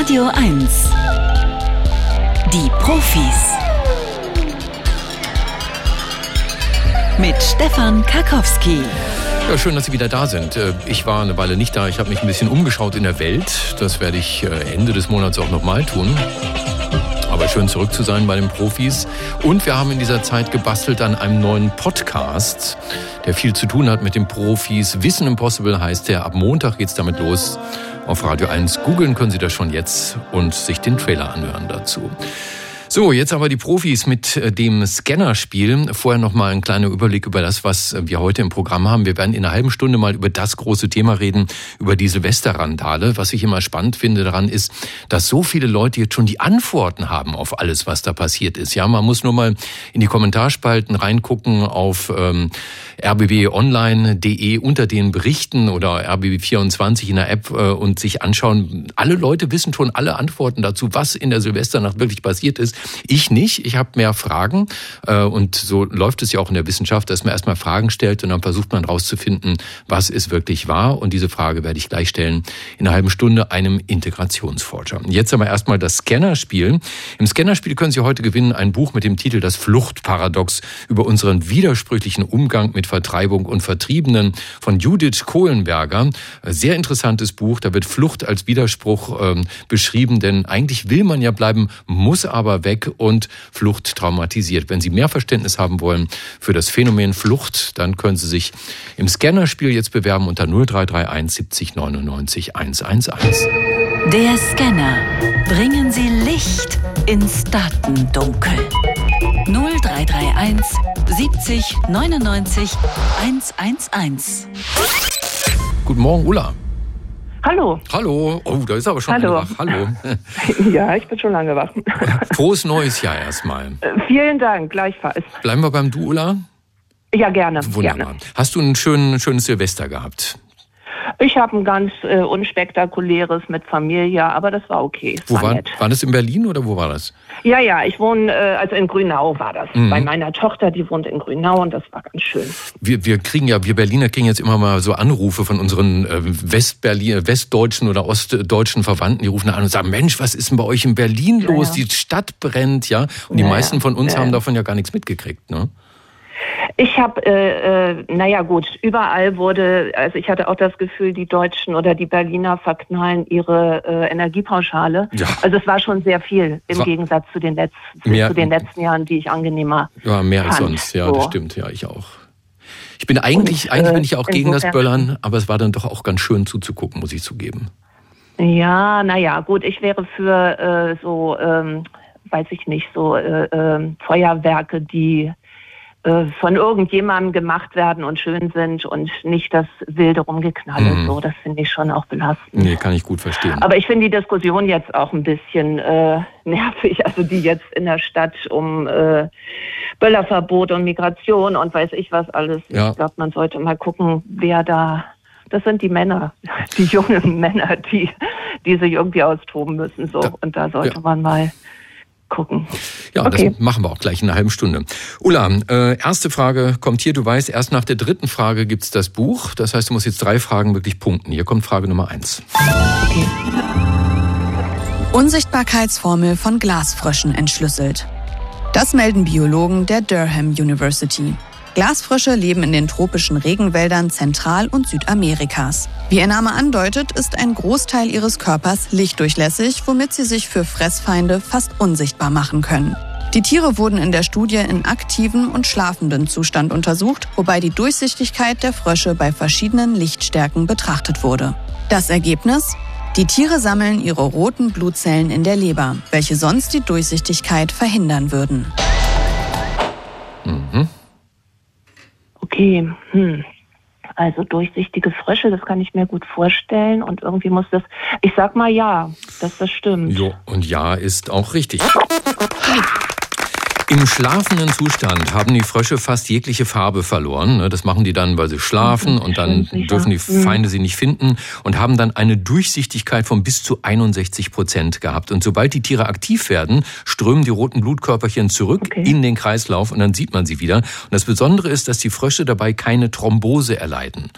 Radio 1. Die Profis. Mit Stefan Karkowski. Ja, schön, dass Sie wieder da sind. Äh, ich war eine Weile nicht da. Ich habe mich ein bisschen umgeschaut in der Welt. Das werde ich äh, Ende des Monats auch nochmal tun. Aber schön zurück zu sein bei den Profis. Und wir haben in dieser Zeit gebastelt an einem neuen Podcast, der viel zu tun hat mit den Profis. Wissen Impossible heißt der. Ab Montag geht's damit los. Auf Radio 1 googeln können Sie das schon jetzt und sich den Trailer anhören dazu. So, jetzt aber die Profis mit äh, dem Scannerspiel. Vorher noch mal ein kleiner Überblick über das, was äh, wir heute im Programm haben. Wir werden in einer halben Stunde mal über das große Thema reden, über die Silvesterrandale. Was ich immer spannend finde daran ist, dass so viele Leute jetzt schon die Antworten haben auf alles, was da passiert ist. Ja, man muss nur mal in die Kommentarspalten reingucken auf ähm, rbbonline.de unter den Berichten oder rbb24 in der App äh, und sich anschauen. Alle Leute wissen schon alle Antworten dazu, was in der Silvesternacht wirklich passiert ist. Ich nicht. Ich habe mehr Fragen. Äh, und so läuft es ja auch in der Wissenschaft, dass man erstmal Fragen stellt und dann versucht man herauszufinden, was ist wirklich wahr. Und diese Frage werde ich gleich stellen in einer halben Stunde einem Integrationsforscher. Jetzt aber erstmal das Scannerspiel. Im Scannerspiel können Sie heute gewinnen ein Buch mit dem Titel Das Fluchtparadox über unseren widersprüchlichen Umgang mit Vertreibung und Vertriebenen von Judith Kohlenberger. Sehr interessantes Buch. Da wird Flucht als Widerspruch ähm, beschrieben, denn eigentlich will man ja bleiben, muss aber weg weg und Flucht traumatisiert. Wenn Sie mehr Verständnis haben wollen für das Phänomen Flucht, dann können Sie sich im Scannerspiel jetzt bewerben unter 0331 70 99 111. Der Scanner. Bringen Sie Licht ins Datendunkel. 0331 70 99 111. Guten Morgen, Ulla. Hallo. Hallo. Oh, da ist aber schon Hallo. wach. Hallo. ja, ich bin schon lange wach. Frohes neues Jahr erstmal. Äh, Vielen Dank, gleichfalls. Bleiben wir beim Du, Ulla? Ja, gerne. Wunderbar. Gerne. Hast du ein schön, schönes Silvester gehabt? Ich habe ein ganz äh, unspektakuläres mit Familie, aber das war okay. Wo war war, das in Berlin oder wo war das? Ja, ja, ich wohne, äh, also in Grünau war das. Mhm. Bei meiner Tochter, die wohnt in Grünau und das war ganz schön. Wir, wir kriegen ja, wir Berliner kriegen jetzt immer mal so Anrufe von unseren äh, Westberlin, westdeutschen oder ostdeutschen Verwandten, die rufen an und sagen, Mensch, was ist denn bei euch in Berlin los? ja. Die Stadt brennt, ja. Und die Ja, meisten ja. von uns Ja, haben ja. davon ja gar nichts mitgekriegt, ne? Ich habe, äh, äh, naja gut, überall wurde, also ich hatte auch das Gefühl, die Deutschen oder die Berliner verknallen ihre äh, Energiepauschale. Ja. Also es war schon sehr viel im War- Gegensatz zu den, letzten, Mehr- zu den letzten Jahren, die ich angenehmer Ja, mehr als fand. sonst, ja, So. das stimmt, ja, ich auch. Ich bin eigentlich, Und, eigentlich äh, bin ich ja auch gegen das Böllern, aber es war dann doch auch ganz schön zuzugucken, muss ich zugeben. Ja, naja, gut, ich wäre für äh, so, ähm, weiß ich nicht, so äh, ähm, Feuerwerke, die äh, von irgendjemandem gemacht werden und schön sind und nicht das wilde Rumgeknalle. Mhm. So, das finde ich schon auch belastend. Nee, kann ich gut verstehen. Aber ich finde die Diskussion jetzt auch ein bisschen äh, nervig, also die jetzt in der Stadt um äh, Böllerverbot und Migration und weiß ich was alles. Ja. Ich glaube, man sollte mal gucken, wer da. Das sind die Männer, die jungen Männer, die, die sich irgendwie austoben müssen. So. Da- und da sollte ja. man mal gucken. Ja, Okay. das machen wir auch gleich in einer halben Stunde. Ulla, äh, erste Frage kommt hier. Du weißt, erst nach der dritten Frage gibt's das Buch. Das heißt, du musst jetzt drei Fragen wirklich punkten. Hier kommt Frage Nummer eins. Unsichtbarkeitsformel von Glasfröschen entschlüsselt. Das melden Biologen der Durham University. Glasfrösche leben in den tropischen Regenwäldern Zentral- und Südamerikas. Wie ihr Name andeutet, ist ein Großteil ihres Körpers lichtdurchlässig, womit sie sich für Fressfeinde fast unsichtbar machen können. Die Tiere wurden in der Studie in aktiven und schlafenden Zustand untersucht, wobei die Durchsichtigkeit der Frösche bei verschiedenen Lichtstärken betrachtet wurde. Das Ergebnis? Die Tiere sammeln ihre roten Blutzellen in der Leber, welche sonst die Durchsichtigkeit verhindern würden. Okay, hm. Also durchsichtige Frösche, das kann ich mir gut vorstellen. Und irgendwie muss das. Ich sag mal ja, dass das stimmt. Jo, und ja ist auch richtig. Im schlafenden Zustand haben die Frösche fast jegliche Farbe verloren. ne? Das machen die dann, weil sie schlafen und dann dürfen die Mhm. Feinde sie nicht finden und haben dann eine Durchsichtigkeit von bis zu 61 Prozent gehabt. Und sobald die Tiere aktiv werden, strömen die roten Blutkörperchen zurück Okay. in den Kreislauf und dann sieht man sie wieder. Und das Besondere ist, dass die Frösche dabei keine Thrombose erleiden.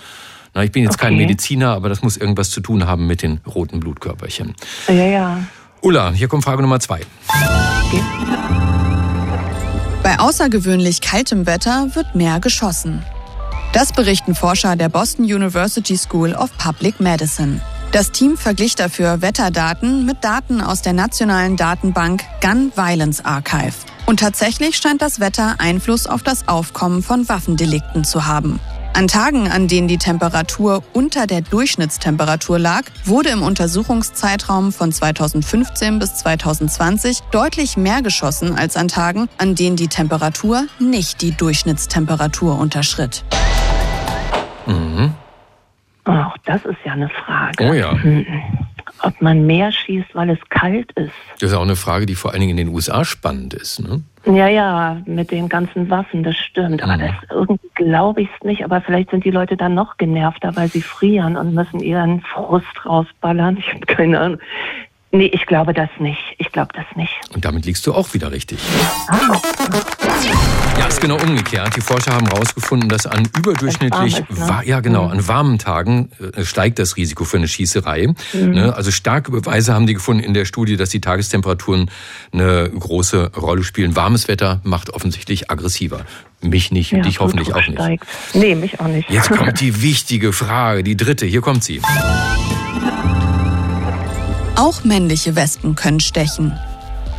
Na, ich bin jetzt okay. kein Mediziner, aber das muss irgendwas zu tun haben mit den roten Blutkörperchen. Ja, ja. Ulla, hier kommt Frage Nummer zwei. Okay. Bei außergewöhnlich kaltem Wetter wird mehr geschossen. Das berichten Forscher der Boston University School of Public Medicine. Das Team verglich dafür Wetterdaten mit Daten aus der nationalen Datenbank Gun Violence Archive. Und tatsächlich scheint das Wetter Einfluss auf das Aufkommen von Waffendelikten zu haben. An Tagen, an denen die Temperatur unter der Durchschnittstemperatur lag, wurde im Untersuchungszeitraum von 2015 bis 2020 deutlich mehr geschossen als an Tagen, an denen die Temperatur nicht die Durchschnittstemperatur unterschritt. Mhm. Auch das ist ja eine Frage. Oh ja. Ob man mehr schießt, weil es kalt ist. Das ist auch eine Frage, die vor allen Dingen in den USA spannend ist. Ne? Ja, ja, mit den ganzen Waffen, das stimmt. Aber mhm. das irgendwie glaube ich es nicht. Aber vielleicht sind die Leute dann noch genervter, weil sie frieren und müssen ihren Frust rausballern. Ich habe keine Ahnung. Nee, ich glaube das nicht. Ich glaube das nicht. Und damit liegst du auch wieder richtig. Ah. Ja, ist genau umgekehrt. Die Forscher haben herausgefunden, dass an überdurchschnittlich, ist, ne? ja genau, mhm. an warmen Tagen äh, steigt das Risiko für eine Schießerei. Mhm. Ne? Also starke Beweise haben die gefunden in der Studie, dass die Tagestemperaturen eine große Rolle spielen. Warmes Wetter macht offensichtlich aggressiver. Mich nicht, ja, dich hoffentlich auch nicht. Steigt. Nee, mich auch nicht. Jetzt kommt die wichtige Frage, die dritte. Hier kommt sie. Auch männliche Wespen können stechen.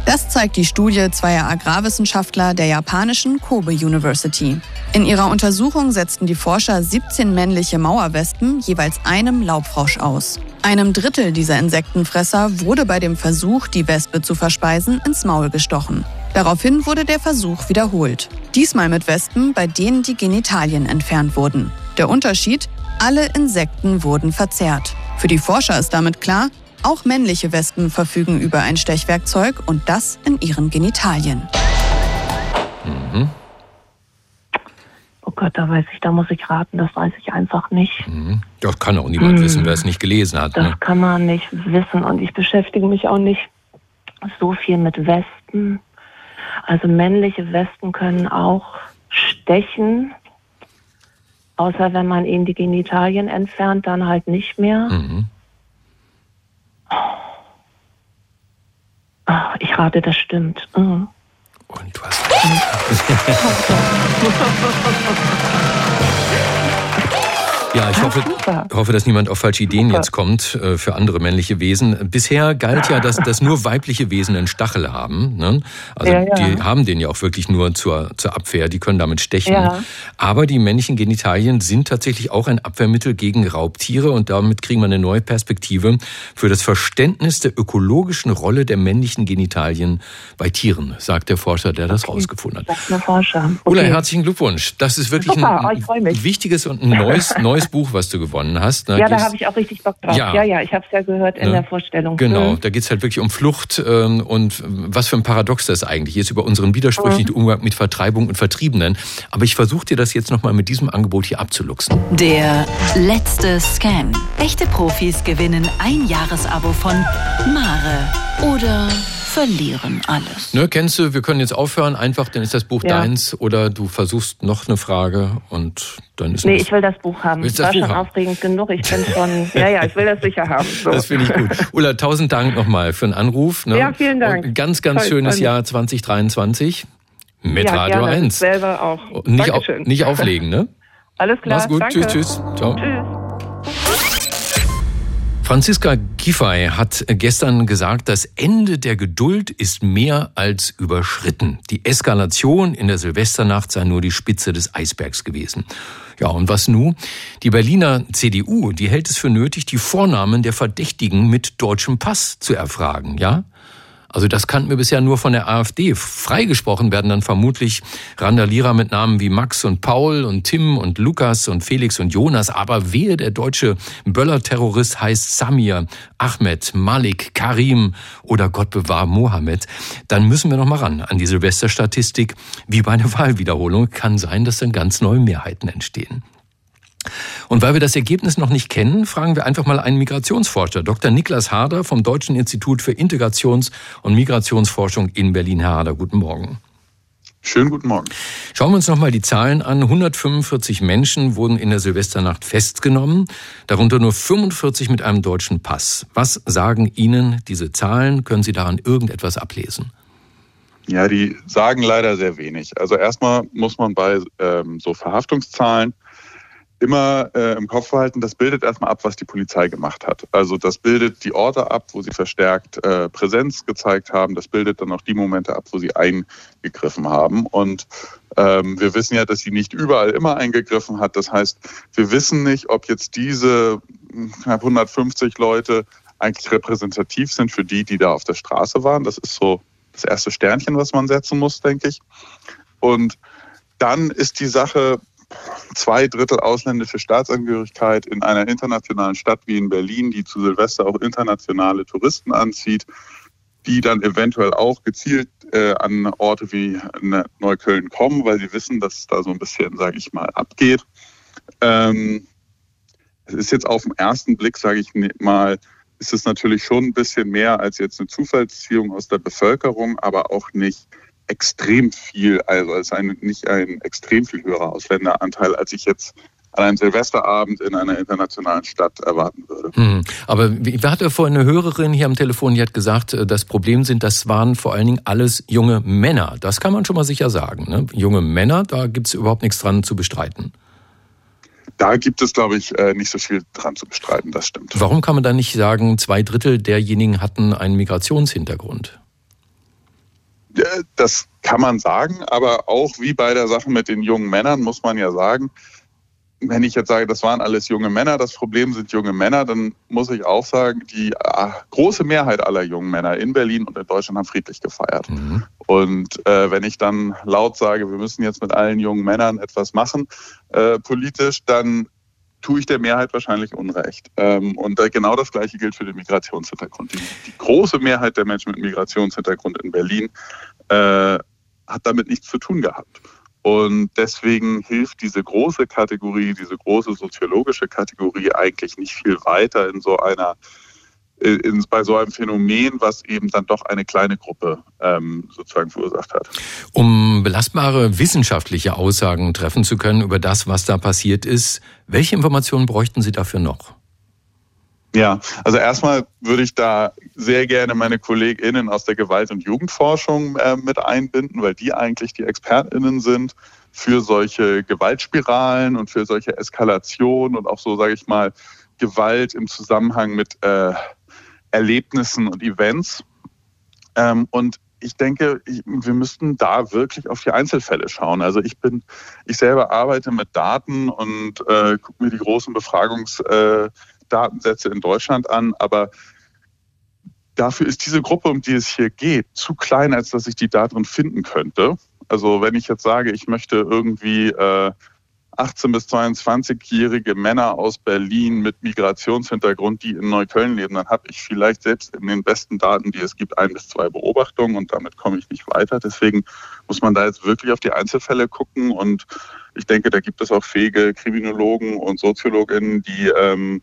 Das zeigt die Studie zweier Agrarwissenschaftler der japanischen Kobe University. In ihrer Untersuchung setzten die Forscher 17 männliche Mauerwespen jeweils einem Laubfrosch aus. Einem Drittel dieser Insektenfresser wurde bei dem Versuch, die Wespe zu verspeisen, ins Maul gestochen. Daraufhin wurde der Versuch wiederholt. Diesmal mit Wespen, bei denen die Genitalien entfernt wurden. Der Unterschied? Alle Insekten wurden verzehrt. Für die Forscher ist damit klar, auch männliche Wespen verfügen über ein Stechwerkzeug und das in ihren Genitalien. Mhm. Oh Gott, da weiß ich, da muss ich raten, das weiß ich einfach nicht. Mhm. Das kann auch niemand mhm. wissen, wer es nicht gelesen hat. Das ne? kann man nicht wissen und ich beschäftige mich auch nicht so viel mit Wespen. Also männliche Wespen können auch stechen, außer wenn man ihnen die Genitalien entfernt, dann halt nicht mehr. Mhm. Rate, das stimmt. Mhm. Und du hast. Ja, ich hoffe, hoffe, dass niemand auf falsche Ideen Super. jetzt kommt äh, für andere männliche Wesen. Bisher galt ja, dass, dass nur weibliche Wesen einen Stachel haben. Ne? Also ja, ja. die haben den ja auch wirklich nur zur, zur Abwehr, die können damit stechen. Aber die männlichen Genitalien sind tatsächlich auch ein Abwehrmittel gegen Raubtiere und damit kriegen wir eine neue Perspektive für das Verständnis der ökologischen Rolle der männlichen Genitalien bei Tieren, sagt der Forscher, der das okay. rausgefunden hat. Sagt der Forscher. Okay. Ulla, herzlichen Glückwunsch. Das ist wirklich Super, ein, ein wichtiges und ein neues, neues neues Buch, was du gewonnen hast. Ne? Ja, da habe ich auch richtig Bock drauf. Ja, ja, ja ich habe es ja gehört in ne? der Vorstellung. Genau, mhm. da geht es halt wirklich um Flucht ähm, und was für ein Paradox das eigentlich ist, über unseren widersprüchlichen mhm. Umgang mit Vertreibung und Vertriebenen. Aber ich versuche dir das jetzt nochmal mit diesem Angebot hier abzuluxen. Der letzte Scan. Echte Profis gewinnen ein Jahresabo von Mare oder verlieren alles. Ne, kennst du, wir können jetzt aufhören, einfach, dann ist das Buch ja. deins oder du versuchst noch eine Frage und dann ist Nee, ich will das Buch haben. Das War schon haben? aufregend genug. Ich bin schon, ja, ja, ich will das sicher haben. So. Das finde ich gut. Ulla, tausend Dank nochmal für den Anruf. Ne? Ja, vielen Dank. Und ganz, ganz Toll, schönes Jahr 2023 mit ja, Radio gerne. 1. Selber auch. Nicht, auf, nicht auflegen, ne? Alles klar. Mach's gut. Danke. Tschüss, tschüss. Ciao. Tschüss. Franziska Giffey hat gestern gesagt, das Ende der Geduld ist mehr als überschritten. Die Eskalation in der Silvesternacht sei nur die Spitze des Eisbergs gewesen. Ja, und was nun? Die Berliner CDU, die hält es für nötig, die Vornamen der Verdächtigen mit deutschem Pass zu erfragen, ja? Also das kannten wir bisher nur von der AfD. Freigesprochen werden dann vermutlich Randalierer mit Namen wie Max und Paul und Tim und Lukas und Felix und Jonas. Aber wehe, der deutsche Böller-Terrorist heißt Samir, Ahmed, Malik, Karim oder Gott bewahr Mohammed. Dann müssen wir noch mal ran an die Silvesterstatistik. Wie bei einer Wahlwiederholung kann sein, dass dann ganz neue Mehrheiten entstehen. Und weil wir das Ergebnis noch nicht kennen, fragen wir einfach mal einen Migrationsforscher, Dr. Niklas Harder vom Deutschen Institut für Integrations- und Migrationsforschung in Berlin. Herr Harder, guten Morgen. Schönen guten Morgen. Schauen wir uns nochmal die Zahlen an. 145 Menschen wurden in der Silvesternacht festgenommen, darunter nur 45 mit einem deutschen Pass. Was sagen Ihnen diese Zahlen? Können Sie daran irgendetwas ablesen? Ja, die sagen leider sehr wenig. Also erstmal muss man bei ähm, so Verhaftungszahlen immer äh, im Kopf behalten, das bildet erstmal ab, was die Polizei gemacht hat. Also das bildet die Orte ab, wo sie verstärkt äh, Präsenz gezeigt haben. Das bildet dann auch die Momente ab, wo sie eingegriffen haben. Und ähm, wir wissen ja, dass sie nicht überall immer eingegriffen hat. Das heißt, wir wissen nicht, ob jetzt diese knapp 150 Leute eigentlich repräsentativ sind für die, die da auf der Straße waren. Das ist so das erste Sternchen, was man setzen muss, denke ich. Und dann ist die Sache zwei Drittel ausländische Staatsangehörigkeit in einer internationalen Stadt wie in Berlin, die zu Silvester auch internationale Touristen anzieht, die dann eventuell auch gezielt äh, an Orte wie Neukölln kommen, weil sie wissen, dass es da so ein bisschen, sage ich mal, abgeht. Ähm, es ist jetzt auf den ersten Blick, sage ich mal, ist es natürlich schon ein bisschen mehr als jetzt eine Zufallsziehung aus der Bevölkerung, aber auch nicht extrem viel, also es ist ein, nicht ein extrem viel höherer Ausländeranteil, als ich jetzt an einem Silvesterabend in einer internationalen Stadt erwarten würde. Hm. Aber wir hatte vorhin eine Hörerin hier am Telefon, die hat gesagt, äh, das Problem sind, das waren vor allen Dingen alles junge Männer. Das kann man schon mal sicher sagen. Ne? Junge Männer, da gibt es überhaupt nichts dran zu bestreiten. Da gibt es, glaube ich, äh, nicht so viel dran zu bestreiten, das stimmt. Warum kann man da nicht sagen, zwei Drittel derjenigen hatten einen Migrationshintergrund? Das kann man sagen, aber auch wie bei der Sache mit den jungen Männern muss man ja sagen, wenn ich jetzt sage, das waren alles junge Männer, das Problem sind junge Männer, dann muss ich auch sagen, die äh, große Mehrheit aller jungen Männer in Berlin und in Deutschland haben friedlich gefeiert. Mhm. Und äh, wenn ich dann laut sage, wir müssen jetzt mit allen jungen Männern etwas machen, äh, politisch, dann tue ich der Mehrheit wahrscheinlich Unrecht. Ähm, und genau das Gleiche gilt für den Migrationshintergrund. Die, die große Mehrheit der Menschen mit Migrationshintergrund in Berlin äh, hat damit nichts zu tun gehabt. Und deswegen hilft diese große Kategorie, diese große soziologische Kategorie eigentlich nicht viel weiter in so einer in, bei so einem Phänomen, was eben dann doch eine kleine Gruppe ähm, sozusagen verursacht hat. Um belastbare wissenschaftliche Aussagen treffen zu können über das, was da passiert ist, welche Informationen bräuchten Sie dafür noch? Ja, also erstmal würde ich da sehr gerne meine KollegInnen aus der Gewalt- und Jugendforschung äh, mit einbinden, weil die eigentlich die ExpertInnen sind für solche Gewaltspiralen und für solche Eskalationen und auch so, sage ich mal, Gewalt im Zusammenhang mit äh, Erlebnissen und Events. Ähm, und ich denke, wir müssten da wirklich auf die Einzelfälle schauen. Also ich bin, ich selber arbeite mit Daten und äh, gucke mir die großen Befragungsdatensätze äh, in Deutschland an, aber dafür ist diese Gruppe, um die es hier geht, zu klein, als dass ich die da drin finden könnte. Also wenn ich jetzt sage, ich möchte irgendwie äh, 18 bis 22-jährige Männer aus Berlin mit Migrationshintergrund, die in Neukölln leben, dann habe ich vielleicht selbst in den besten Daten, die es gibt, ein bis zwei Beobachtungen und damit komme ich nicht weiter. Deswegen muss man da jetzt wirklich auf die Einzelfälle gucken und ich denke, da gibt es auch fähige Kriminologen und Soziologinnen, die ähm,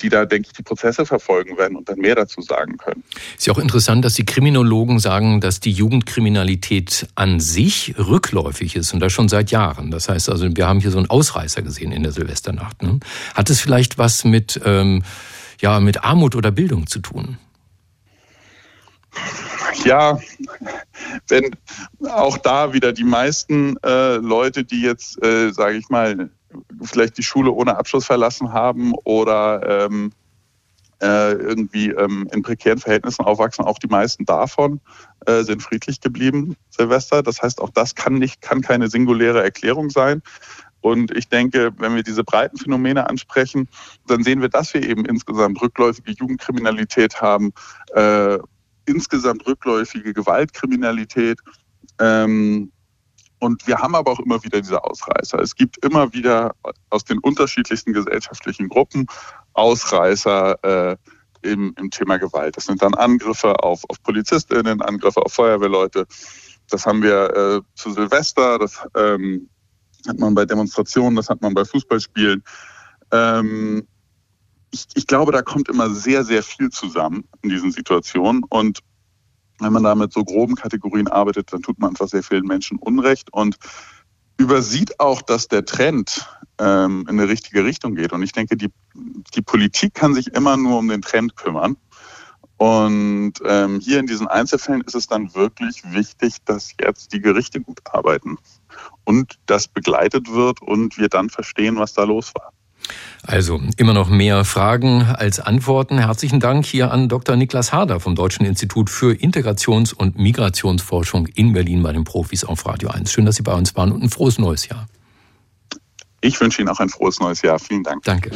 die da, denke ich, die Prozesse verfolgen werden und dann mehr dazu sagen können. Ist ja auch interessant, dass die Kriminologen sagen, dass die Jugendkriminalität an sich rückläufig ist und das schon seit Jahren. Das heißt also, wir haben hier so einen Ausreißer gesehen in der Silvesternacht. Ne? Hat es vielleicht was mit, ähm, ja, mit Armut oder Bildung zu tun? Ja, wenn auch da wieder die meisten äh, Leute, die jetzt, äh, sage ich mal, vielleicht die Schule ohne Abschluss verlassen haben oder ähm, äh, irgendwie ähm, in prekären Verhältnissen aufwachsen. Auch die meisten davon äh, sind friedlich geblieben, Silvester. Das heißt, auch das kann nicht, kann keine singuläre Erklärung sein. Und ich denke, wenn wir diese breiten Phänomene ansprechen, dann sehen wir, dass wir eben insgesamt rückläufige Jugendkriminalität haben, äh, insgesamt rückläufige Gewaltkriminalität. Ähm, und wir haben aber auch immer wieder diese Ausreißer. Es gibt immer wieder aus den unterschiedlichsten gesellschaftlichen Gruppen Ausreißer äh, im, im Thema Gewalt. Das sind dann Angriffe auf, auf PolizistInnen, Angriffe auf Feuerwehrleute. Das haben wir äh, zu Silvester, das ähm, hat man bei Demonstrationen, das hat man bei Fußballspielen. Ähm, ich, ich glaube, da kommt immer sehr, sehr viel zusammen in diesen Situationen. Und Wenn man da mit so groben Kategorien arbeitet, dann tut man einfach sehr vielen Menschen Unrecht und übersieht auch, dass der Trend ähm, in eine richtige Richtung geht. Und ich denke, die, die Politik kann sich immer nur um den Trend kümmern. Und ähm, hier in diesen Einzelfällen ist es dann wirklich wichtig, dass jetzt die Gerichte gut arbeiten und das begleitet wird und wir dann verstehen, was da los war. Also immer noch mehr Fragen als Antworten. Herzlichen Dank hier an Dr. Niklas Harder vom Deutschen Institut für Integrations- und Migrationsforschung in Berlin bei den Profis auf Radio 1. Schön, dass Sie bei uns waren und ein frohes neues Jahr. Ich wünsche Ihnen auch ein frohes neues Jahr. Vielen Dank. Danke.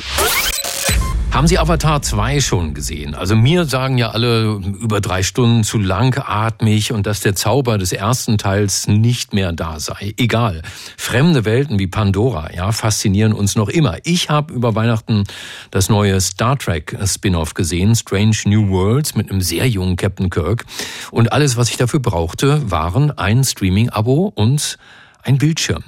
Haben Sie Avatar 2 schon gesehen? Also mir sagen ja alle über drei Stunden zu langatmig und dass der Zauber des ersten Teils nicht mehr da sei. Egal. Fremde Welten wie Pandora, ja, faszinieren uns noch immer. Ich habe über Weihnachten das neue Star Trek Spin-off gesehen, Strange New Worlds mit einem sehr jungen Captain Kirk. Und alles, was ich dafür brauchte, waren ein Streaming-Abo und ein Bildschirm.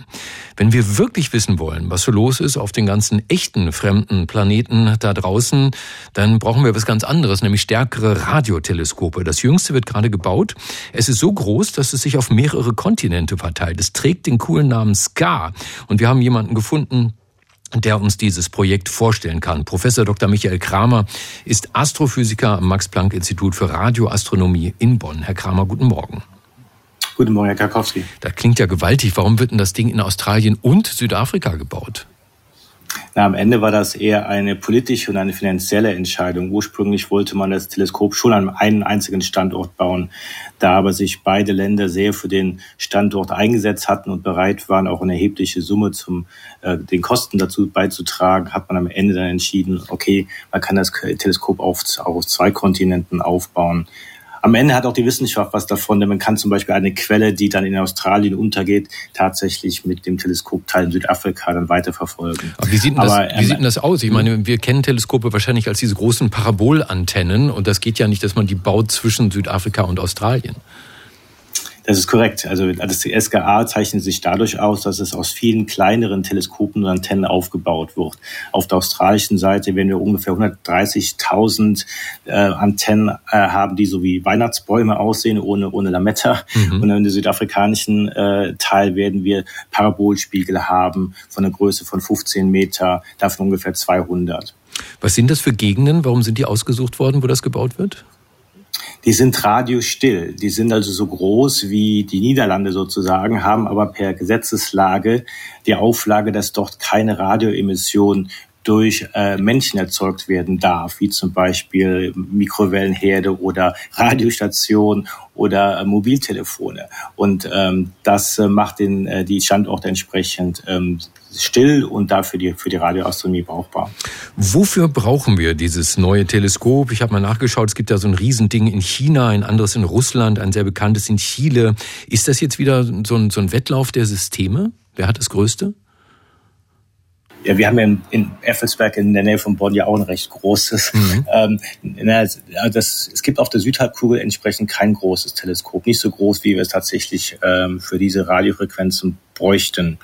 Wenn wir wirklich wissen wollen, was so los ist auf den ganzen echten fremden Planeten da draußen, dann brauchen wir was ganz anderes, nämlich stärkere Radioteleskope. Das jüngste wird gerade gebaut. Es ist so groß, dass es sich auf mehrere Kontinente verteilt. Es trägt den coolen Namen SCAR. Und wir haben jemanden gefunden, der uns dieses Projekt vorstellen kann. Professor Dr. Michael Kramer ist Astrophysiker am Max-Planck-Institut für Radioastronomie in Bonn. Herr Kramer, guten Morgen. Guten Morgen, Herr Karkowski. Das klingt ja gewaltig. Warum wird denn das Ding in Australien und Südafrika gebaut? Na, am Ende war das eher eine politische und eine finanzielle Entscheidung. Ursprünglich wollte man das Teleskop schon an einem einzigen Standort bauen. Da aber sich beide Länder sehr für den Standort eingesetzt hatten und bereit waren, auch eine erhebliche Summe zum äh, den Kosten dazu beizutragen, hat man am Ende dann entschieden, okay, man kann das Teleskop auf, auf zwei Kontinenten aufbauen am Ende hat auch die Wissenschaft was davon, denn man kann zum Beispiel eine Quelle, die dann in Australien untergeht, tatsächlich mit dem Teleskopteil in Südafrika dann weiterverfolgen. Aber wie sieht denn das, Aber, wie sieht denn das aus? Ich meine, wir kennen Teleskope wahrscheinlich als diese großen Parabolantennen und das geht ja nicht, dass man die baut zwischen Südafrika und Australien. Das ist korrekt. Also das SGA zeichnet sich dadurch aus, dass es aus vielen kleineren Teleskopen und Antennen aufgebaut wird. Auf der australischen Seite werden wir ungefähr 130.000 äh, Antennen äh, haben, die so wie Weihnachtsbäume aussehen, ohne, ohne Lametta. Mhm. Und in der südafrikanischen äh, Teil werden wir Parabolspiegel haben von einer Größe von 15 Meter, davon ungefähr 200. Was sind das für Gegenden? Warum sind die ausgesucht worden, wo das gebaut wird? Die sind radiostill. Die sind also so groß wie die Niederlande sozusagen, haben aber per Gesetzeslage die Auflage, dass dort keine Radioemission durch äh, Menschen erzeugt werden darf, wie zum Beispiel Mikrowellenherde oder Radiostationen oder äh, Mobiltelefone. Und ähm, das äh, macht den, äh, die Standorte entsprechend ähm, still und dafür die, für die Radioastronomie brauchbar. Wofür brauchen wir dieses neue Teleskop? Ich habe mal nachgeschaut, es gibt ja so ein Riesending in China, ein anderes in Russland, ein sehr bekanntes in Chile. Ist das jetzt wieder so ein, so ein Wettlauf der Systeme? Wer hat das Größte? Ja, wir haben ja in, in Effelsberg in der Nähe von Bonn ja auch ein recht großes. Mhm. Ähm, na, das, es gibt auf der Südhalbkugel entsprechend kein großes Teleskop, nicht so groß, wie wir es tatsächlich ähm, für diese Radiofrequenzen bräuchten.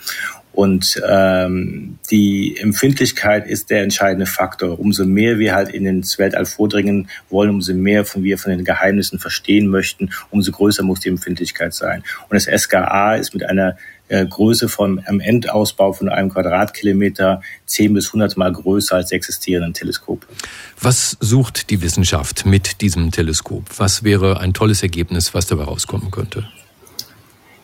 Und ähm, die Empfindlichkeit ist der entscheidende Faktor. Umso mehr wir halt in ins Weltall vordringen wollen, umso mehr von wir von den Geheimnissen verstehen möchten, umso größer muss die Empfindlichkeit sein. Und das SKA ist mit einer Größe von einem Endausbau von einem Quadratkilometer 10 bis 100 Mal größer als die existierenden Teleskope. Was sucht die Wissenschaft mit diesem Teleskop? Was wäre ein tolles Ergebnis, was dabei rauskommen könnte?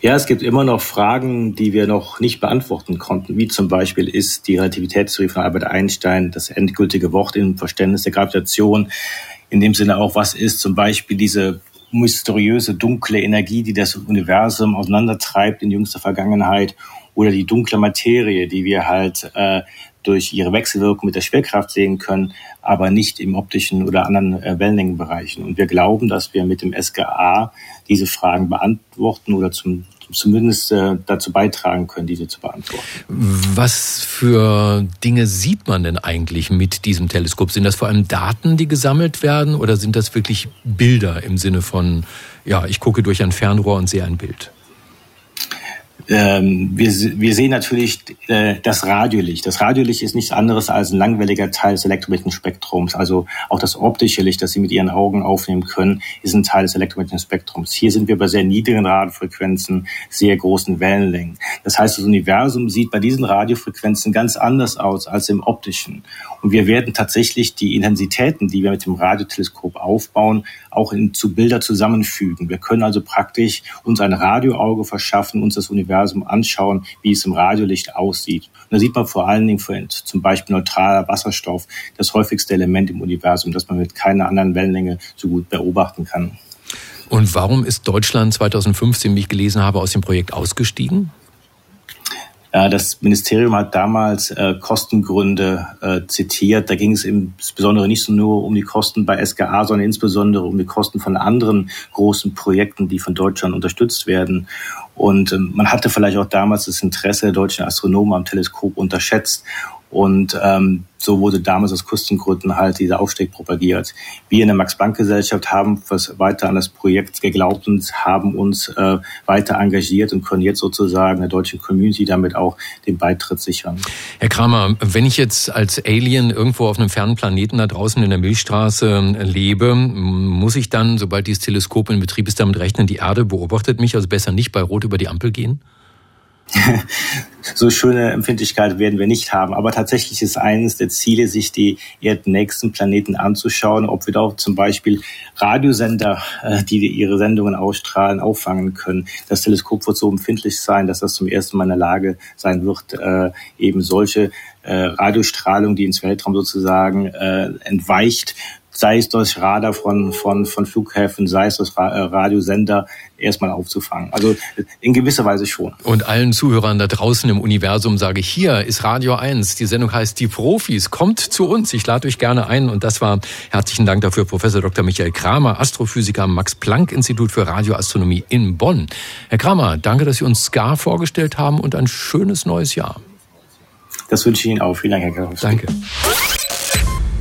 Ja, es gibt immer noch Fragen, die wir noch nicht beantworten konnten, wie zum Beispiel ist die Relativitätstheorie von Albert Einstein das endgültige Wort im Verständnis der Gravitation. In dem Sinne auch, was ist zum Beispiel diese mysteriöse dunkle Energie, die das Universum auseinandertreibt in jüngster Vergangenheit oder die dunkle Materie, die wir halt äh, durch ihre Wechselwirkung mit der Schwerkraft sehen können, aber nicht im optischen oder anderen äh, Wellenlängenbereichen. Und wir glauben, dass wir mit dem SGA diese Fragen beantworten oder zum zumindest äh, dazu beitragen können, diese zu beantworten. Was für Dinge sieht man denn eigentlich mit diesem Teleskop? Sind das vor allem Daten, die gesammelt werden oder sind das wirklich Bilder im Sinne von, ja, ich gucke durch ein Fernrohr und sehe ein Bild? Ähm, wir, wir sehen natürlich äh, das Radiolicht. Das Radiolicht ist nichts anderes als ein langwelliger Teil des elektromagnetischen Spektrums. Also auch das optische Licht, das Sie mit Ihren Augen aufnehmen können, ist ein Teil des elektromagnetischen Spektrums. Hier sind wir bei sehr niedrigen Radiofrequenzen, sehr großen Wellenlängen. Das heißt, das Universum sieht bei diesen Radiofrequenzen ganz anders aus als im optischen. Und wir werden tatsächlich die Intensitäten, die wir mit dem Radioteleskop aufbauen, auch in, zu Bilder zusammenfügen. Wir können also praktisch uns ein Radioauge verschaffen, uns das Universum Universum anschauen, wie es im Radiolicht aussieht. Und da sieht man vor allen Dingen für zum Beispiel neutraler Wasserstoff das häufigste Element im Universum, das man mit keiner anderen Wellenlänge so gut beobachten kann. Und warum ist Deutschland 2015, wie ich gelesen habe, aus dem Projekt ausgestiegen? Das Ministerium hat damals äh, Kostengründe äh, zitiert. Da ging es insbesondere nicht so nur um die Kosten bei SGA, sondern insbesondere um die Kosten von anderen großen Projekten, die von Deutschland unterstützt werden. Und ähm, man hatte vielleicht auch damals das Interesse der deutschen Astronomen am Teleskop unterschätzt. Und ähm, so wurde damals aus Kostengründen halt dieser Aufstieg propagiert. Wir in der Max-Planck-Gesellschaft haben was weiter an das Projekt geglaubt und haben uns äh, weiter engagiert und können jetzt sozusagen der deutschen Community damit auch den Beitritt sichern. Herr Kramer, wenn ich jetzt als Alien irgendwo auf einem fernen Planeten da draußen in der Milchstraße äh, lebe, muss ich dann, sobald dieses Teleskop in Betrieb ist, damit rechnen, die Erde beobachtet mich, also besser nicht bei Rot über die Ampel gehen? so schöne Empfindlichkeit werden wir nicht haben. Aber tatsächlich ist eines der Ziele, sich die erdnächsten Planeten anzuschauen, ob wir da auch zum Beispiel Radiosender, äh, die ihre Sendungen ausstrahlen, auffangen können. Das Teleskop wird so empfindlich sein, dass das zum ersten Mal in der Lage sein wird, äh, eben solche äh, Radiostrahlung, die ins Weltraum sozusagen entweicht, sei es durch Radar von, von, von Flughäfen, sei es durch äh, Radiosender, erstmal aufzufangen. Also in gewisser Weise schon. Und allen Zuhörern da draußen im Universum sage ich, hier ist Radio 1. Die Sendung heißt Die Profis. Kommt zu uns. Ich lade euch gerne ein. Und das war herzlichen Dank dafür Professor Dr. Michael Kramer, Astrophysiker am Max-Planck-Institut für Radioastronomie in Bonn. Herr Kramer, danke, dass Sie uns SCAR vorgestellt haben und ein schönes neues Jahr. Das wünsche ich Ihnen auch. Vielen Dank, Herr Karofsky. Danke.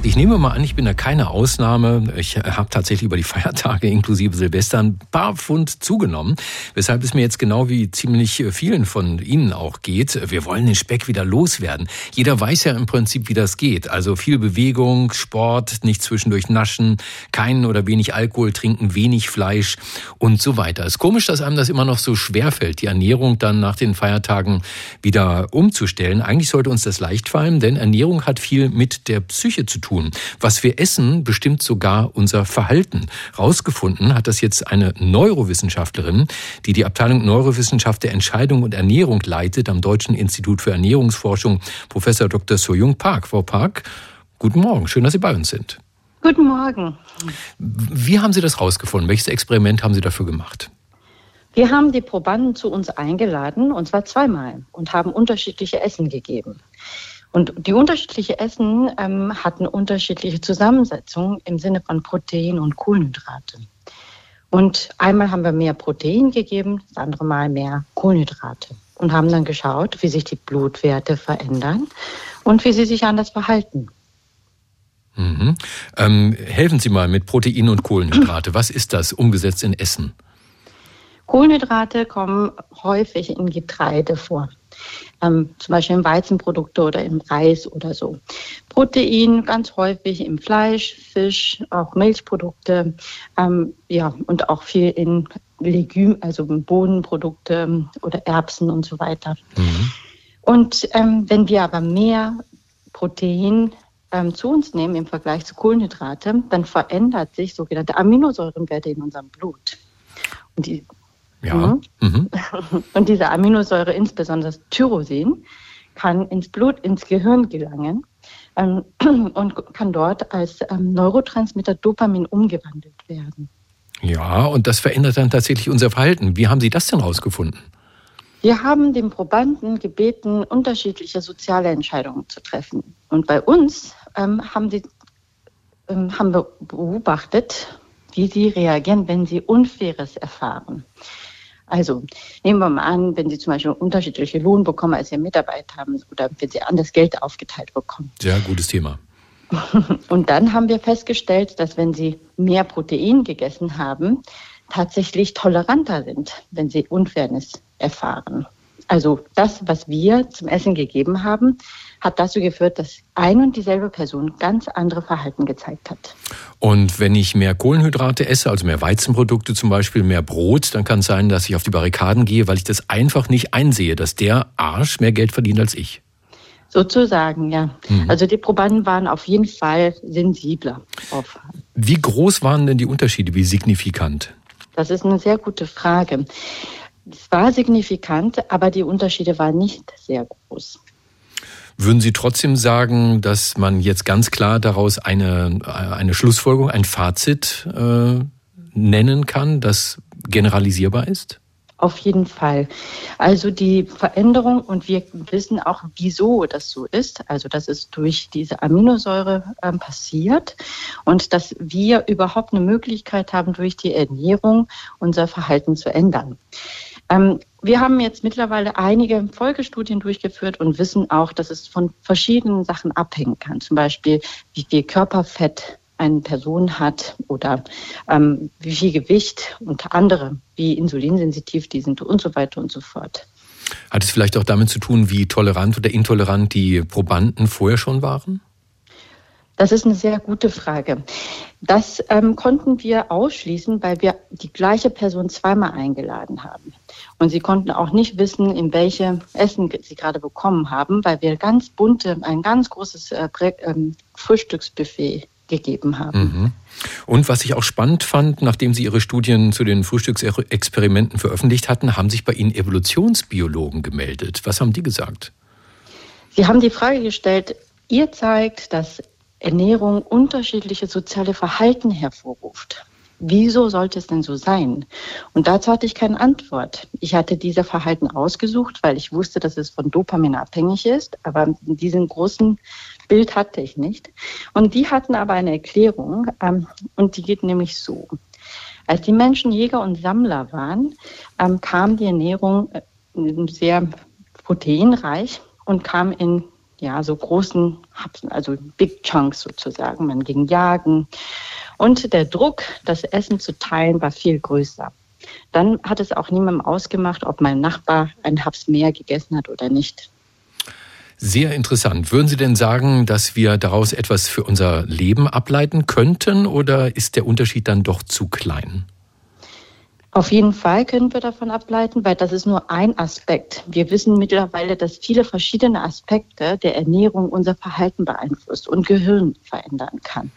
Ich nehme mal an, ich bin da keine Ausnahme. Ich habe tatsächlich über die Feiertage inklusive Silvester ein paar Pfund zugenommen, weshalb es mir jetzt genau wie ziemlich vielen von Ihnen auch geht. Wir wollen den Speck wieder loswerden. Jeder weiß ja im Prinzip, wie das geht. Also viel Bewegung, Sport, nicht zwischendurch naschen, keinen oder wenig Alkohol trinken, wenig Fleisch und so weiter. Es ist komisch, dass einem das immer noch so schwer fällt, die Ernährung dann nach den Feiertagen wieder umzustellen. Eigentlich sollte uns das leicht fallen, denn Ernährung hat viel mit der Psyche zu tun tun. Was wir essen, bestimmt sogar unser Verhalten. Rausgefunden hat das jetzt eine Neurowissenschaftlerin, die die Abteilung Neurowissenschaft der Entscheidung und Ernährung leitet am Deutschen Institut für Ernährungsforschung, Professor Dr. Soyoung Park. Frau Park, guten Morgen. Schön, dass Sie bei uns sind. Guten Morgen. Wie haben Sie das rausgefunden? Welches Experiment haben Sie dafür gemacht? Wir haben die Probanden zu uns eingeladen, und zwar zweimal, und haben unterschiedliche Essen gegeben. Und die unterschiedlichen Essen ähm, hatten unterschiedliche Zusammensetzungen im Sinne von Protein und Kohlenhydrate. Und einmal haben wir mehr Protein gegeben, das andere Mal mehr Kohlenhydrate. Und haben dann geschaut, wie sich die Blutwerte verändern und wie sie sich anders verhalten. Mhm. Ähm, helfen Sie mal mit Protein und Kohlenhydrate. Was ist das umgesetzt in Essen? Kohlenhydrate kommen häufig in Getreide vor ähm, zum Beispiel in Weizenprodukte oder im Reis oder so. Protein ganz häufig im Fleisch, Fisch, auch Milchprodukte, ähm, ja, und auch viel in Legüm, also Bodenprodukte oder Erbsen und so weiter. Mhm. Und ähm, wenn wir aber mehr Protein ähm, zu uns nehmen im Vergleich zu Kohlenhydrate, dann verändert sich sogenannte Aminosäurenwerte in unserem Blut. Und die ja. Mhm. Mhm. Und diese Aminosäure, insbesondere Tyrosin, kann ins Blut, ins Gehirn gelangen ähm, und kann dort als ähm, Neurotransmitter Dopamin umgewandelt werden. Ja, und das verändert dann tatsächlich unser Verhalten. Wie haben Sie das denn herausgefunden? Wir haben den Probanden gebeten, unterschiedliche soziale Entscheidungen zu treffen. Und bei uns ähm, haben, die, ähm, haben wir beobachtet, wie sie reagieren, wenn sie Unfaires erfahren. Also nehmen wir mal an, wenn Sie zum Beispiel unterschiedliche Lohn bekommen, als Sie Mitarbeiter haben oder wenn Sie anders Geld aufgeteilt bekommen. Sehr gutes Thema. Und dann haben wir festgestellt, dass wenn Sie mehr Protein gegessen haben, tatsächlich toleranter sind, wenn sie Unfairness erfahren. Also das, was wir zum Essen gegeben haben, hat dazu geführt, dass ein und dieselbe Person ganz andere Verhalten gezeigt hat. Und wenn ich mehr Kohlenhydrate esse, also mehr Weizenprodukte zum Beispiel, mehr Brot, dann kann es sein, dass ich auf die Barrikaden gehe, weil ich das einfach nicht einsehe, dass der Arsch mehr Geld verdient als ich. Sozusagen, ja. Mhm. Also die Probanden waren auf jeden Fall sensibler. Auf. Wie groß waren denn die Unterschiede, wie signifikant? Das ist eine sehr gute Frage. Es war signifikant, aber die Unterschiede waren nicht sehr groß. Würden Sie trotzdem sagen, dass man jetzt ganz klar daraus eine, eine Schlussfolgerung, ein Fazit äh, nennen kann, das generalisierbar ist? Auf jeden Fall. Also die Veränderung, und wir wissen auch, wieso das so ist, also dass es durch diese Aminosäure äh, passiert und dass wir überhaupt eine Möglichkeit haben, durch die Ernährung unser Verhalten zu ändern. Ähm, wir haben jetzt mittlerweile einige Folgestudien durchgeführt und wissen auch, dass es von verschiedenen Sachen abhängen kann. Zum Beispiel, wie viel Körperfett eine Person hat oder ähm, wie viel Gewicht und andere, wie insulinsensitiv die sind und so weiter und so fort. Hat es vielleicht auch damit zu tun, wie tolerant oder intolerant die Probanden vorher schon waren? Das ist eine sehr gute Frage. Das ähm, konnten wir ausschließen, weil wir die gleiche Person zweimal eingeladen haben. Und sie konnten auch nicht wissen, in welche Essen sie gerade bekommen haben, weil wir ganz bunte, ein ganz großes äh, ähm, Frühstücksbuffet gegeben haben. Mhm. Und was ich auch spannend fand, nachdem Sie Ihre Studien zu den Frühstücksexperimenten veröffentlicht hatten, haben sich bei Ihnen Evolutionsbiologen gemeldet. Was haben die gesagt? Sie haben die Frage gestellt, ihr zeigt, dass Ernährung unterschiedliche soziale Verhalten hervorruft. Wieso sollte es denn so sein? Und dazu hatte ich keine Antwort. Ich hatte diese Verhalten ausgesucht, weil ich wusste, dass es von Dopamin abhängig ist, aber diesen großen Bild hatte ich nicht. Und die hatten aber eine Erklärung ähm, und die geht nämlich so. Als die Menschen Jäger und Sammler waren, ähm, kam die Ernährung äh, sehr proteinreich und kam in ja, so großen also Big Chunks sozusagen. Man ging jagen. Und der Druck, das Essen zu teilen, war viel größer. Dann hat es auch niemandem ausgemacht, ob mein Nachbar ein Haps mehr gegessen hat oder nicht. Sehr interessant. Würden Sie denn sagen, dass wir daraus etwas für unser Leben ableiten könnten oder ist der Unterschied dann doch zu klein? Auf jeden Fall können wir davon ableiten, weil das ist nur ein Aspekt. Wir wissen mittlerweile, dass viele verschiedene Aspekte der Ernährung unser Verhalten beeinflusst und Gehirn verändern kann.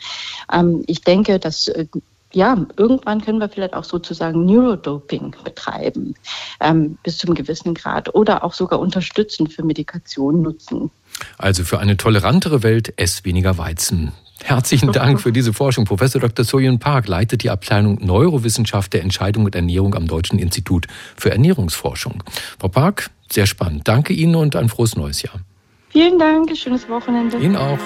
Ähm, ich denke, dass äh, ja, irgendwann können wir vielleicht auch sozusagen Neurodoping betreiben, ähm, bis zum gewissen Grad oder auch sogar unterstützend für Medikation nutzen. Also für eine tolerantere Welt, ess weniger Weizen. Herzlichen Dank für diese Forschung. Professor Dr. Soyun Park leitet die Abteilung Neurowissenschaft der Entscheidung und Ernährung am Deutschen Institut für Ernährungsforschung. Frau Park, sehr spannend. Danke Ihnen und ein frohes neues Jahr. Vielen Dank, schönes Wochenende. Ihnen auch.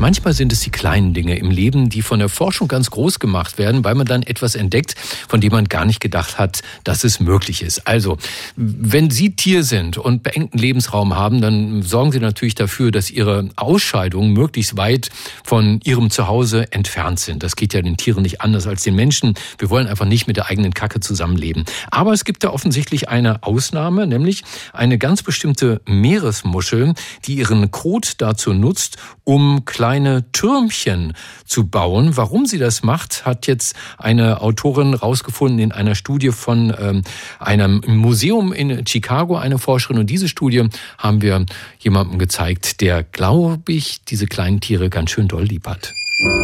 Manchmal sind es die kleinen Dinge im Leben, die von der Forschung ganz groß gemacht werden, weil man dann etwas entdeckt, von dem man gar nicht gedacht hat, dass es möglich ist. Also, wenn Sie Tier sind und beengten Lebensraum haben, dann sorgen Sie natürlich dafür, dass Ihre Ausscheidungen möglichst weit von Ihrem Zuhause entfernt sind. Das geht ja den Tieren nicht anders als den Menschen. Wir wollen einfach nicht mit der eigenen Kacke zusammenleben. Aber es gibt da offensichtlich eine Ausnahme, nämlich eine ganz bestimmte Meeresmuschel, die ihren Kot dazu nutzt, um kleine kleine Türmchen zu bauen. Warum sie das macht, hat jetzt eine Autorin rausgefunden in einer Studie von ähm, einem Museum in Chicago, eine Forscherin. Und diese Studie haben wir jemandem gezeigt, der, glaube ich, diese kleinen Tiere ganz schön doll lieb hat.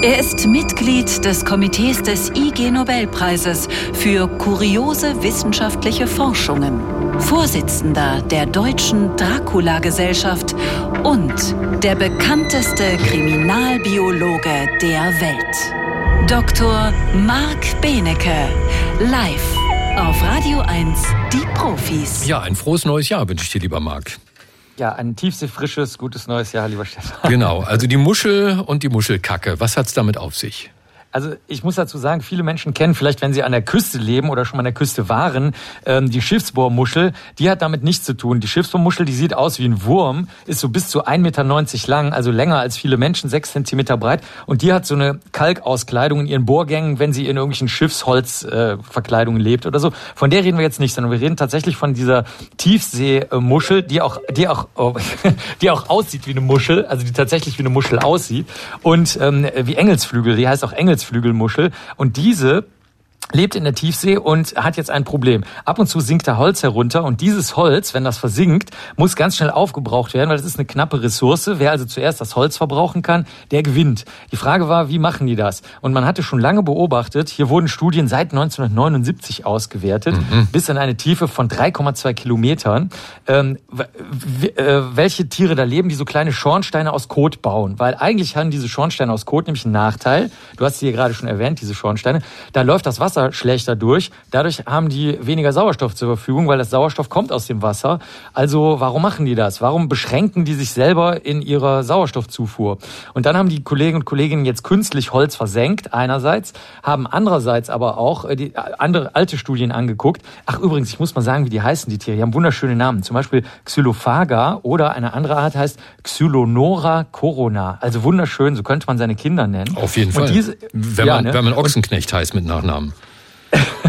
Er ist Mitglied des Komitees des IG Nobelpreises für kuriose wissenschaftliche Forschungen, Vorsitzender der Deutschen Dracula-Gesellschaft und der bekannteste Kriminalbiologe der Welt. Dr. Marc Benecke, live auf Radio 1, die Profis. Ja, ein frohes neues Jahr wünsche ich dir, lieber Marc. Ja, ein tiefseefrisches, frisches, gutes neues Jahr, lieber Stefan. Genau, also die Muschel und die Muschelkacke. Was hat's damit auf sich? Also ich muss dazu sagen, viele Menschen kennen vielleicht, wenn sie an der Küste leben oder schon mal an der Küste waren, ähm, die Schiffsbohrmuschel. Die hat damit nichts zu tun. Die Schiffsbohrmuschel, die sieht aus wie ein Wurm, ist so bis zu 1,90 Meter lang, also länger als viele Menschen, sechs Zentimeter breit. Und die hat so eine Kalkauskleidung in ihren Bohrgängen, wenn sie in irgendwelchen Schiffsholzverkleidungen äh, lebt oder so. Von der reden wir jetzt nicht, sondern wir reden tatsächlich von dieser Tiefseemuschel, die auch, die auch, oh, die auch aussieht wie eine Muschel, also die tatsächlich wie eine Muschel aussieht. Und ähm, wie Engelsflügel, die heißt auch Engelsflügelmuschel. Und diese lebt in der Tiefsee und hat jetzt ein Problem. Ab und zu sinkt da Holz herunter und dieses Holz, wenn das versinkt, muss ganz schnell aufgebraucht werden, weil das ist eine knappe Ressource. Wer also zuerst das Holz verbrauchen kann, der gewinnt. Die Frage war, wie machen die das? Und man hatte schon lange beobachtet, hier wurden Studien seit 1979 ausgewertet, mhm. bis in eine Tiefe von 3,2 Kilometern, ähm, äh, welche Tiere da leben, die so kleine Schornsteine aus Kot bauen. Weil eigentlich haben diese Schornsteine aus Kot nämlich einen Nachteil. Du hast sie hier gerade schon erwähnt, diese Schornsteine. Da läuft das Wasser Wasser schlechter durch. Dadurch haben die weniger Sauerstoff zur Verfügung, weil das Sauerstoff kommt aus dem Wasser. Also warum machen die das? Warum beschränken die sich selber in ihrer Sauerstoffzufuhr? Und dann haben die Kollegen und Kolleginnen jetzt künstlich Holz versenkt einerseits, haben andererseits aber auch äh, die äh, andere alte Studien angeguckt. Ach übrigens, ich muss mal sagen, wie die heißen die Tiere. Die haben wunderschöne Namen. Zum Beispiel Xylophaga oder eine andere Art heißt Xylonora corona. Also wunderschön, so könnte man seine Kinder nennen. Auf jeden Fall. Diese, wenn, ja, man, ne? wenn man Ochsenknecht heißt mit Nachnamen.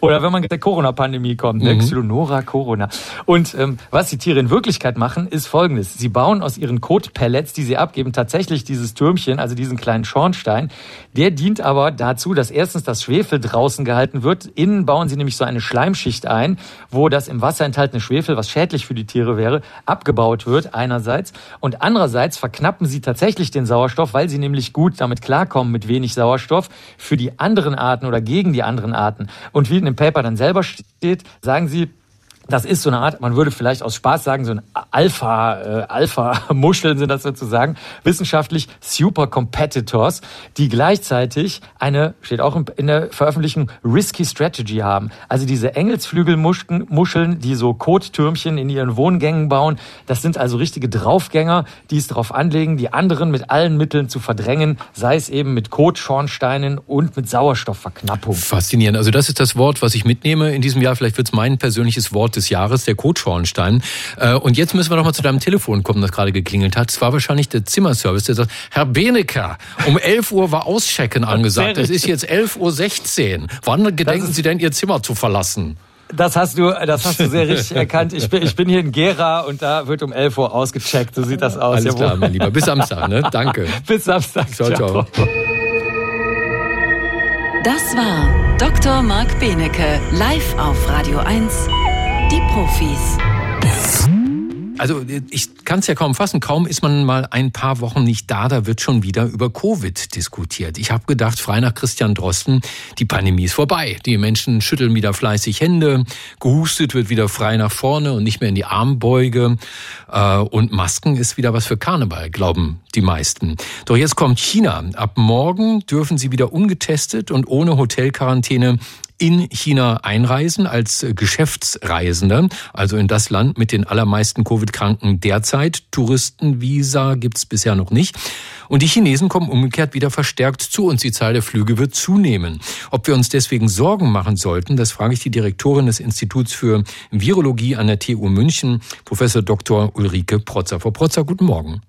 Oder wenn man mit der Corona-Pandemie kommt, ne? Mhm. Xylonora Corona. Und ähm, was die Tiere in Wirklichkeit machen, ist folgendes. Sie bauen aus ihren Kotpellets, die sie abgeben, tatsächlich dieses Türmchen, also diesen kleinen Schornstein. Der dient aber dazu, dass erstens das Schwefel draußen gehalten wird. Innen bauen sie nämlich so eine Schleimschicht ein, wo das im Wasser enthaltene Schwefel, was schädlich für die Tiere wäre, abgebaut wird einerseits. Und andererseits verknappen sie tatsächlich den Sauerstoff, weil sie nämlich gut damit klarkommen mit wenig Sauerstoff für die anderen Arten oder gegen die anderen Arten. Und wie in dem Paper dann selber steht, sagen sie, das ist so eine Art, man würde vielleicht aus Spaß sagen, so ein Alpha, äh, Alpha-Muscheln sind das sozusagen, wissenschaftlich Super Competitors, die gleichzeitig eine, steht auch in der Veröffentlichung, Risky Strategy haben. Also diese Engelsflügelmuscheln, die so Kottürmchen in ihren Wohngängen bauen, das sind also richtige Draufgänger, die es darauf anlegen, die anderen mit allen Mitteln zu verdrängen, sei es eben mit Kotschornsteinen und mit Sauerstoffverknappung. Faszinierend. Also das ist das Wort, was ich mitnehme in diesem Jahr. Vielleicht wird es mein persönliches Wort des Jahres, der Kotschornstein. Äh, und jetzt müssen wir noch mal zu deinem Telefon kommen, das gerade geklingelt hat. Es war wahrscheinlich der Zimmerservice, der sagt, Herr Benecker, um 11 Uhr war Auschecken angesagt. Es ist jetzt 11.16 Uhr. Wann gedenken Sie denn, Ihr Zimmer zu verlassen? Das hast du, das hast du sehr richtig erkannt. Ich bin, ich bin hier in Gera und da wird um 11 Uhr ausgecheckt. So sieht das aus. Alles klar, mein Lieber. Bis Samstag, ne? Danke. Bis Samstag. Ciao, ciao. Das war Dr. Marc Benecke live auf Radio 1 die Profis. Also ich kann es ja kaum fassen. Kaum ist man mal ein paar Wochen nicht da, da wird schon wieder über Covid diskutiert. Ich habe gedacht, frei nach Christian Drosten, die Pandemie ist vorbei. Die Menschen schütteln wieder fleißig Hände, gehustet wird wieder frei nach vorne und nicht mehr in die Armbeuge. Äh, und Masken ist wieder was für Karneval, glauben die meisten. Doch jetzt kommt China. Ab morgen dürfen sie wieder ungetestet und ohne Hotelquarantäne in China einreisen als Geschäftsreisender, also in das Land mit den allermeisten Covid-Kranken derzeit. Touristenvisa gibt's bisher noch nicht. Und die Chinesen kommen umgekehrt wieder verstärkt zu uns. Die Zahl der Flüge wird zunehmen. Ob wir uns deswegen Sorgen machen sollten, das frage ich die Direktorin des Instituts für Virologie an der TU München, Professor Dr. Ulrike Protzer. Frau Protzer, guten Morgen.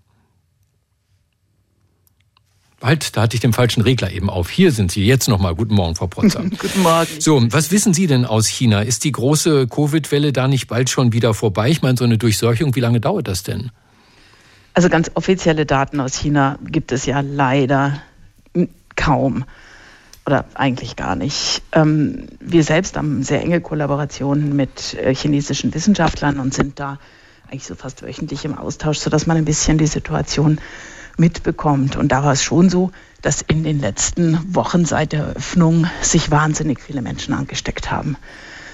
Halt, da hatte ich den falschen Regler eben auf. Hier sind Sie jetzt nochmal. Guten Morgen, Frau Protzer. Guten Morgen. So, was wissen Sie denn aus China? Ist die große Covid-Welle da nicht bald schon wieder vorbei? Ich meine, so eine Durchseuchung, wie lange dauert das denn? Also ganz offizielle Daten aus China gibt es ja leider kaum oder eigentlich gar nicht. Ähm, wir selbst haben sehr enge Kollaborationen mit äh, chinesischen Wissenschaftlern und sind da eigentlich so fast wöchentlich im Austausch, sodass man ein bisschen die Situation mitbekommt. Und da war es schon so, dass in den letzten Wochen seit der Eröffnung sich wahnsinnig viele Menschen angesteckt haben.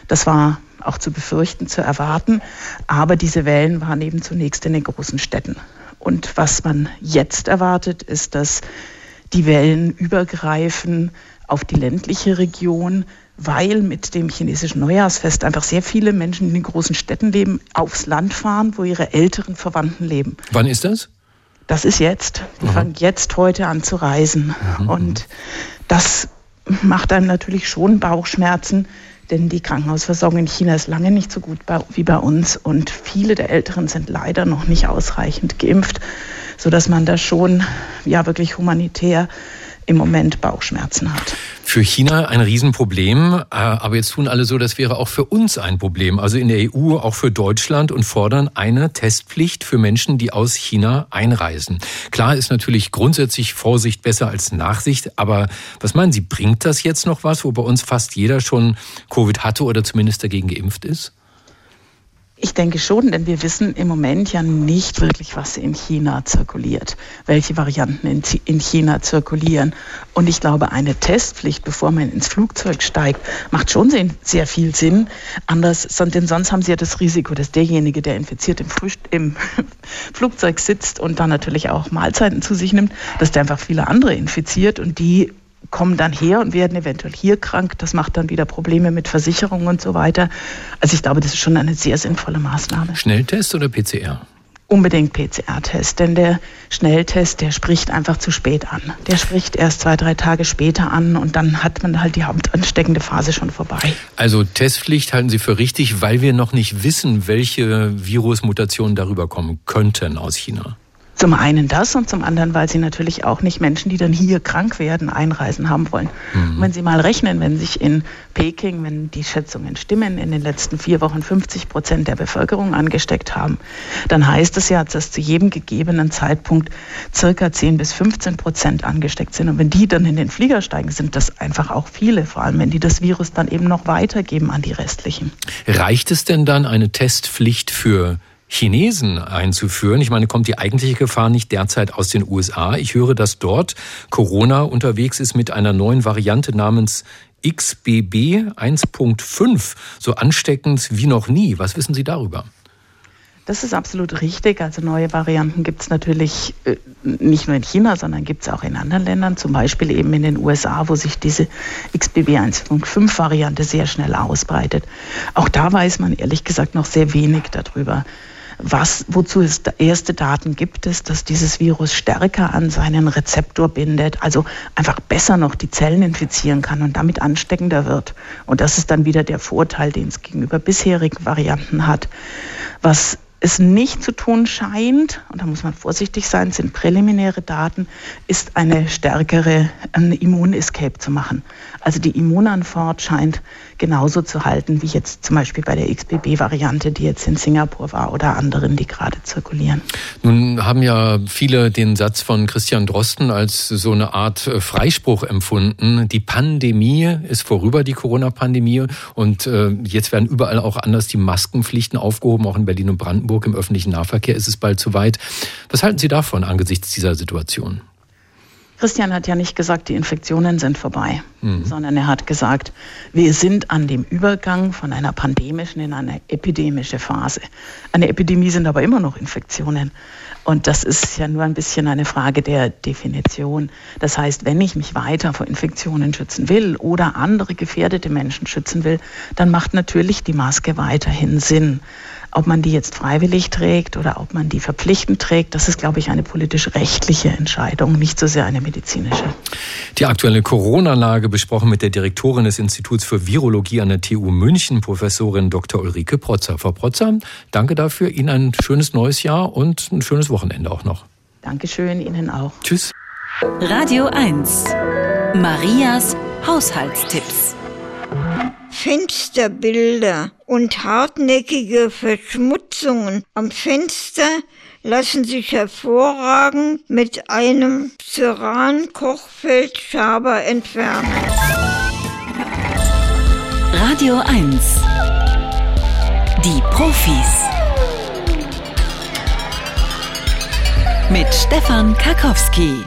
Das war auch zu befürchten, zu erwarten. Aber diese Wellen waren eben zunächst in den großen Städten. Und was man jetzt erwartet, ist, dass die Wellen übergreifen auf die ländliche Region, weil mit dem chinesischen Neujahrsfest einfach sehr viele Menschen in den großen Städten leben, aufs Land fahren, wo ihre älteren Verwandten leben. Wann ist das? Das ist jetzt. Die mhm. fangen jetzt heute an zu reisen. Mhm. Und das macht einem natürlich schon Bauchschmerzen, denn die Krankenhausversorgung in China ist lange nicht so gut wie bei uns und viele der Älteren sind leider noch nicht ausreichend geimpft, sodass man da schon ja wirklich humanitär im Moment Bauchschmerzen hat. Für China ein Riesenproblem, äh, aber jetzt tun alle so, das wäre auch für uns ein Problem, also in der EU, auch für Deutschland und fordern eine Testpflicht für Menschen, die aus China einreisen. Klar ist natürlich grundsätzlich Vorsicht besser als Nachsicht, aber was meinen Sie, bringt das jetzt noch was, wo bei uns fast jeder schon Covid hatte oder zumindest dagegen geimpft ist? Ich denke schon, denn wir wissen im Moment ja nicht wirklich, was in China zirkuliert, welche Varianten in, China zirkulieren. Und ich glaube, eine Testpflicht, bevor man ins Flugzeug steigt, macht schon sehr viel Sinn. Anders, denn sonst haben Sie ja das Risiko, dass derjenige, der infiziert im, im Flugzeug sitzt und dann natürlich auch Mahlzeiten zu sich nimmt, dass der einfach viele andere infiziert und die kommen dann her und werden eventuell hier krank. Das macht dann wieder Probleme mit Versicherungen und so weiter. Also ich glaube, das ist schon eine sehr sinnvolle Maßnahme. Schnelltest oder PCR? Unbedingt PCR-Test, denn der Schnelltest, der spricht einfach zu spät an. Der spricht erst zwei, drei Tage später an und dann hat man halt die hauptansteckende Phase schon vorbei. Also Testpflicht halten Sie für richtig, weil wir noch nicht wissen, welche Virusmutationen darüber kommen könnten aus China. Zum einen das und zum anderen, weil sie natürlich auch nicht Menschen, die dann hier krank werden, einreisen haben wollen. Mhm. wenn Sie mal rechnen, wenn sich in Peking, wenn die Schätzungen stimmen, in den letzten vier Wochen 50 Prozent der Bevölkerung angesteckt haben, dann heißt es ja, dass zu jedem gegebenen Zeitpunkt circa 10 bis 15 Prozent angesteckt sind. Und wenn die dann in den Flieger steigen, sind das einfach auch viele, vor allem wenn die das Virus dann eben noch weitergeben an die restlichen. Reicht es denn dann eine Testpflicht für Chinesen einzuführen. Ich meine, kommt die eigentliche Gefahr nicht derzeit aus den USA? Ich höre, dass dort Corona unterwegs ist mit einer neuen Variante namens XBB 1.5, so ansteckend wie noch nie. Was wissen Sie darüber? Das ist absolut richtig. Also neue Varianten gibt es natürlich äh, nicht nur in China, sondern gibt es auch in anderen Ländern, zum Beispiel eben in den USA, wo sich diese XBB 1.5 Variante sehr schnell ausbreitet. Auch da weiß man ehrlich gesagt noch sehr wenig darüber was, wozu es erste Daten gibt es, dass dieses Virus stärker an seinen Rezeptor bindet, also einfach besser noch die Zellen infizieren kann und damit ansteckender wird. Und das ist dann wieder der Vorteil, den es gegenüber bisherigen Varianten hat. Was es nicht zu tun scheint, und da muss man vorsichtig sein, sind präliminäre Daten, ist eine stärkere eine Immunescape zu machen. Also die Immunantwort scheint genauso zu halten wie jetzt zum Beispiel bei der XBB-Variante, die jetzt in Singapur war oder anderen, die gerade zirkulieren. Nun haben ja viele den Satz von Christian Drosten als so eine Art äh, Freispruch empfunden. Die Pandemie ist vorüber, die Corona-Pandemie, und äh, jetzt werden überall auch anders die Maskenpflichten aufgehoben, auch in Berlin und Brandenburg im öffentlichen Nahverkehr ist es bald zu weit. Was halten Sie davon angesichts dieser Situation? Christian hat ja nicht gesagt, die Infektionen sind vorbei, mhm. sondern er hat gesagt, wir sind an dem Übergang von einer pandemischen in eine epidemische Phase. Eine Epidemie sind aber immer noch Infektionen. Und das ist ja nur ein bisschen eine Frage der Definition. Das heißt, wenn ich mich weiter vor Infektionen schützen will oder andere gefährdete Menschen schützen will, dann macht natürlich die Maske weiterhin Sinn. Ob man die jetzt freiwillig trägt oder ob man die verpflichtend trägt, das ist, glaube ich, eine politisch-rechtliche Entscheidung, nicht so sehr eine medizinische. Die aktuelle Corona-Lage besprochen mit der Direktorin des Instituts für Virologie an der TU München, Professorin Dr. Ulrike Protzer. Frau Protzer, danke dafür. Ihnen ein schönes neues Jahr und ein schönes Wochenende auch noch. Dankeschön, Ihnen auch. Tschüss. Radio 1. Marias Haushaltstipps. Fensterbilder und hartnäckige Verschmutzungen am Fenster lassen sich hervorragend mit einem Ceran-Kochfeldschaber entfernen. Radio 1 Die Profis. Mit Stefan Karkowski